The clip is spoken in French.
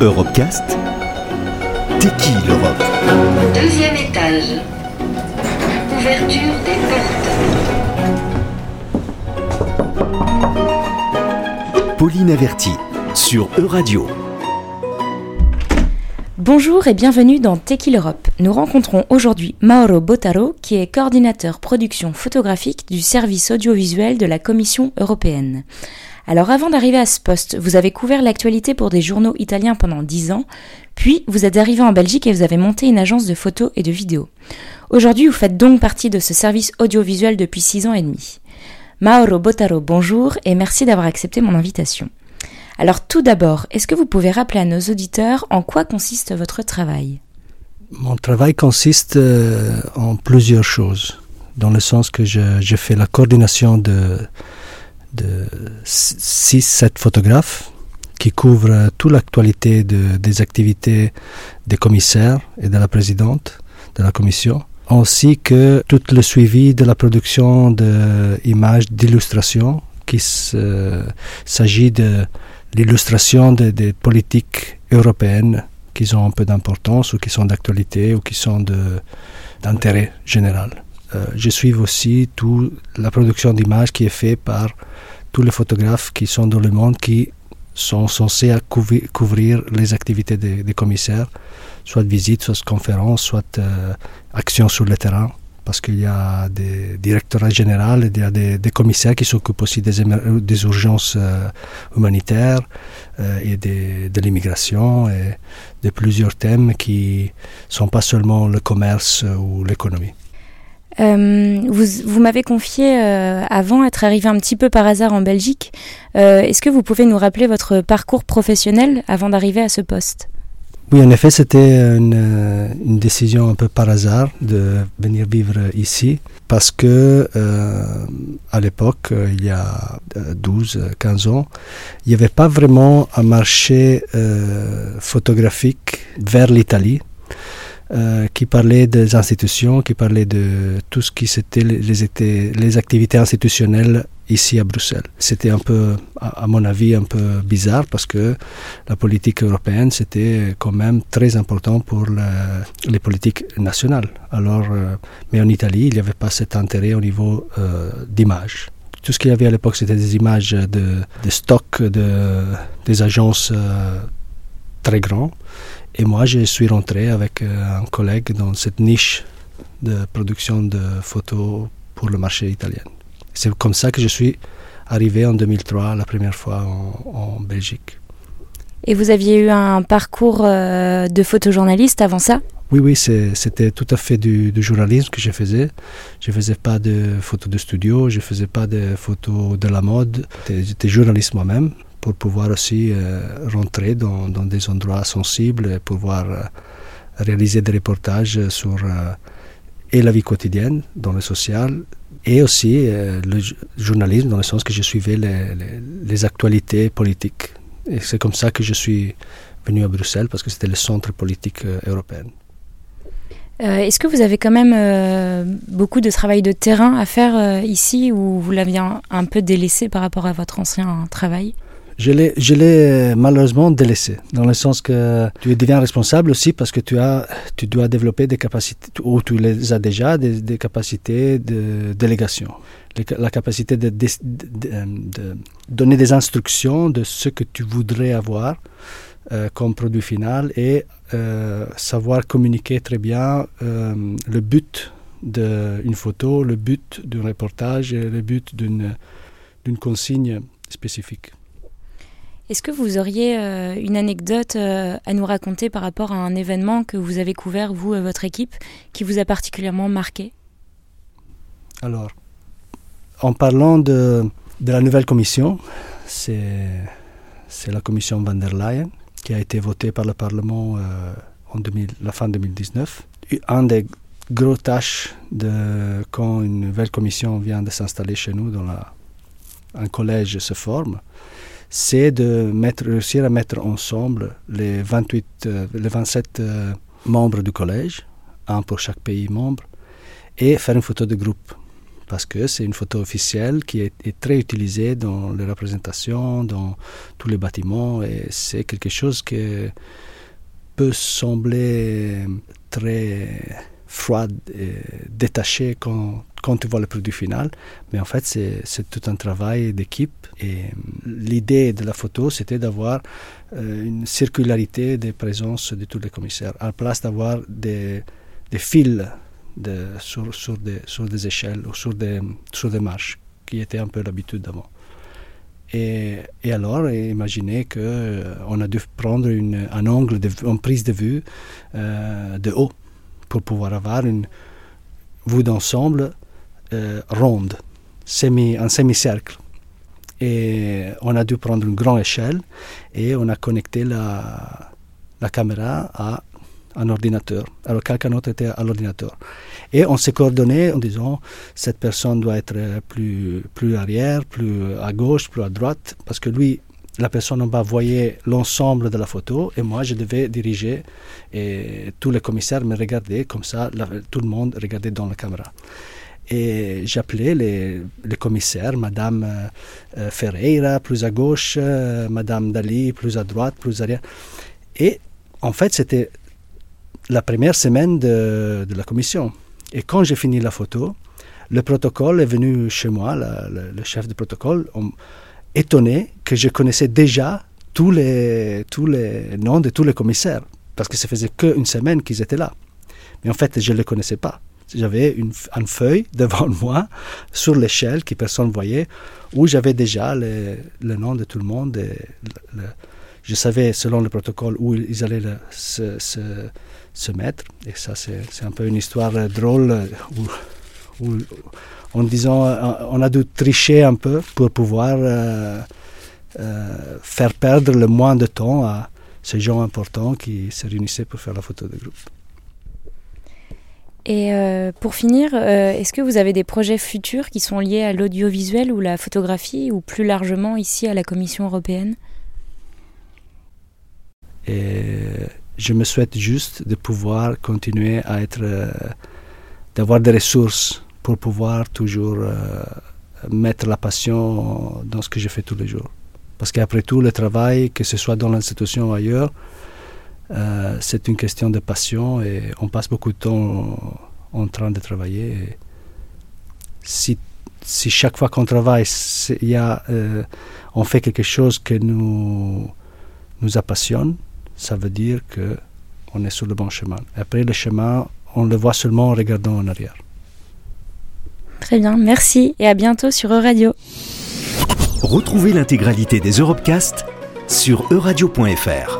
Europecast T'es qui l'Europe Deuxième étage. Ouverture des portes. Pauline Averti sur Euradio. Bonjour et bienvenue dans Tequil Europe. Nous rencontrons aujourd'hui Mauro Botaro, qui est coordinateur production photographique du service audiovisuel de la Commission européenne. Alors avant d'arriver à ce poste, vous avez couvert l'actualité pour des journaux italiens pendant 10 ans, puis vous êtes arrivé en Belgique et vous avez monté une agence de photos et de vidéos. Aujourd'hui, vous faites donc partie de ce service audiovisuel depuis 6 ans et demi. Mauro Botaro, bonjour et merci d'avoir accepté mon invitation. Alors tout d'abord, est-ce que vous pouvez rappeler à nos auditeurs en quoi consiste votre travail? Mon travail consiste euh, en plusieurs choses, dans le sens que je, je fais la coordination de, de 6-7 photographes qui couvrent toute l'actualité de, des activités des commissaires et de la présidente de la commission, ainsi que tout le suivi de la production d'images d'illustration, qu'il s'agit de l'illustration des de politiques européennes qui ont un peu d'importance ou qui sont d'actualité ou qui sont d'intérêt général. Euh, je suis aussi toute la production d'images qui est faite par tous les photographes qui sont dans le monde qui sont censés couvrir, les activités des, commissaires, soit visites, soit conférences, soit euh, actions sur le terrain parce qu'il y a des directorats généraux, il y a des, commissaires qui s'occupent aussi des, urgences euh, humanitaires euh, et de l'immigration et de plusieurs thèmes qui ne sont pas seulement le commerce ou l'économie. Euh, vous, m'avez confié euh, avant être arrivé un petit peu par hasard en Belgique. Euh, Est-ce que vous pouvez nous rappeler votre parcours professionnel avant d'arriver à ce poste? Oui, en effet, c'était une, une, décision un peu par hasard de venir vivre ici parce que à l'époque, il y a 12-15 ans, il n'y avait pas vraiment un marché photographique vers l'Italie. Euh, qui parlait des institutions, qui parlait de tout ce qui c'était les, activités institutionnelles ici à Bruxelles. C'était un peu, à, mon avis, un peu bizarre parce que la politique européenne, c'était quand même très important pour le, les politiques nationales. Alors, euh, mais en Italie, il n'y avait pas cet intérêt au niveau euh, d'image. Tout ce qu'il y avait à l'époque, c'était des images de, de stock de, des agences euh, très grands. Et moi, je suis rentré avec un collègue dans cette niche de production de photos pour le marché italien. C'est comme ça que je suis arrivé en 2003, la première fois en, en Belgique. Et vous aviez eu un parcours euh, de photojournaliste avant ça? Oui, oui, c'était tout à fait du, du, journalisme que je faisais. Je ne faisais pas de photos de studio, je ne faisais pas de photos de la mode. J'étais journaliste moi-même pour pouvoir aussi euh, rentrer dans, des endroits sensibles et pouvoir euh, réaliser des reportages sur euh, et la vie quotidienne dans le social et aussi le journalisme dans le sens que je suivais les, actualités politiques. Et c'est comme ça que je suis venu à Bruxelles parce que c'était le centre politique euh, européen. Est-ce que vous avez quand même beaucoup de travail de terrain à faire ici ou vous l'aviez un, peu délaissé par rapport à votre ancien travail? Je l'ai malheureusement délaissé, dans le sens que tu deviens responsable aussi parce que tu, as, tu dois développer des capacités, ou tu les as déjà, des, capacités de délégation. La capacité de, de, donner des instructions de ce que tu voudrais avoir euh, comme produit final et euh, savoir communiquer très bien euh, le but d'une photo, le but d'un reportage et le but d'une consigne spécifique. Est-ce que vous auriez euh, une anecdote euh, à nous raconter par rapport à un événement que vous avez couvert, vous et votre équipe, qui vous a particulièrement marqué? Alors, en parlant de, de la nouvelle commission, c'est la commission van der Leyen qui a été votée par le Parlement euh, en 2000, la fin 2019. Un des gros tâches de, quand une nouvelle commission vient de s'installer chez nous, dans la, un collège se forme, c'est de mettre, réussir à mettre ensemble les, 28, euh, les 27 euh, membres du collège, un pour chaque pays membre, et faire une photo de groupe. parce que c'est une photo officielle qui est, est, très utilisée dans les représentations, dans tous les bâtiments, et c'est quelque chose qui peut sembler très froide et détaché quand, tu vois le produit final, mais en fait c'est tout un travail d'équipe. Et l'idée de la photo c'était d'avoir euh, une circularité des présences de tous les commissaires, à la place d'avoir des, des fils de, sur, sur, des, sur des échelles ou sur des, sur des marches, qui était un peu l'habitude d'avant. Et, alors, imaginez qu'on euh, a dû prendre un angle, de, une prise de vue euh, de haut pour pouvoir avoir une vue d'ensemble euh, ronde, semi, un semi-cercle. Et on a dû prendre une grande échelle et on a connecté la, la caméra à un ordinateur. Alors quelqu'un d'autre était à l'ordinateur. Et on s'est coordonné en disant cette personne doit être plus, plus arrière, plus à gauche, plus à droite, parce que lui, la personne en bas voyait l'ensemble de la photo et moi je devais diriger et tous les commissaires me regardaient comme ça, tout le monde regardait dans la caméra. Et j'appelais les, commissaires, Madame euh, Ferreira plus à gauche, euh, Madame Dali plus à droite, plus arrière. Et en fait, c'était la première semaine de, la commission. Et quand j'ai fini la photo, le protocole est venu chez moi, le, chef de protocole, on, étonné que je connaissais déjà tous les, tous les noms de tous les commissaires, parce que ça faisait qu'une semaine qu'ils étaient là. Mais en fait, je ne les connaissais pas j'avais une, une, feuille devant moi sur l'échelle que personne ne voyait où j'avais déjà le, le, nom de tout le monde. Et je savais selon le protocole où ils allaient se, se, se, mettre. Et ça, c'est un peu une histoire drôle où, en disant on a dû tricher un peu pour pouvoir euh, euh, faire perdre le moins de temps à ces gens importants qui se réunissaient pour faire la photo de groupe. Et euh, pour finir, euh, est-ce que vous avez des projets futurs qui sont liés à l'audiovisuel ou la photographie, ou plus largement ici à la Commission européenne? Et Je me souhaite juste de pouvoir continuer à être, euh, d'avoir des ressources pour pouvoir toujours euh, mettre la passion dans ce que je fais tous les jours. Parce qu'après tout, le travail, que ce soit dans l'institution ou ailleurs, euh, c'est une question de passion et on passe beaucoup de temps en, train de travailler. Si, si chaque fois qu'on travaille, y a, euh, on fait quelque chose qui nous, nous ça veut dire qu'on est sur le bon chemin. Après, le chemin, on le voit seulement en regardant en arrière. Très bien, merci et à bientôt sur Euradio. Retrouvez l'intégralité des Europecast sur euradio.fr.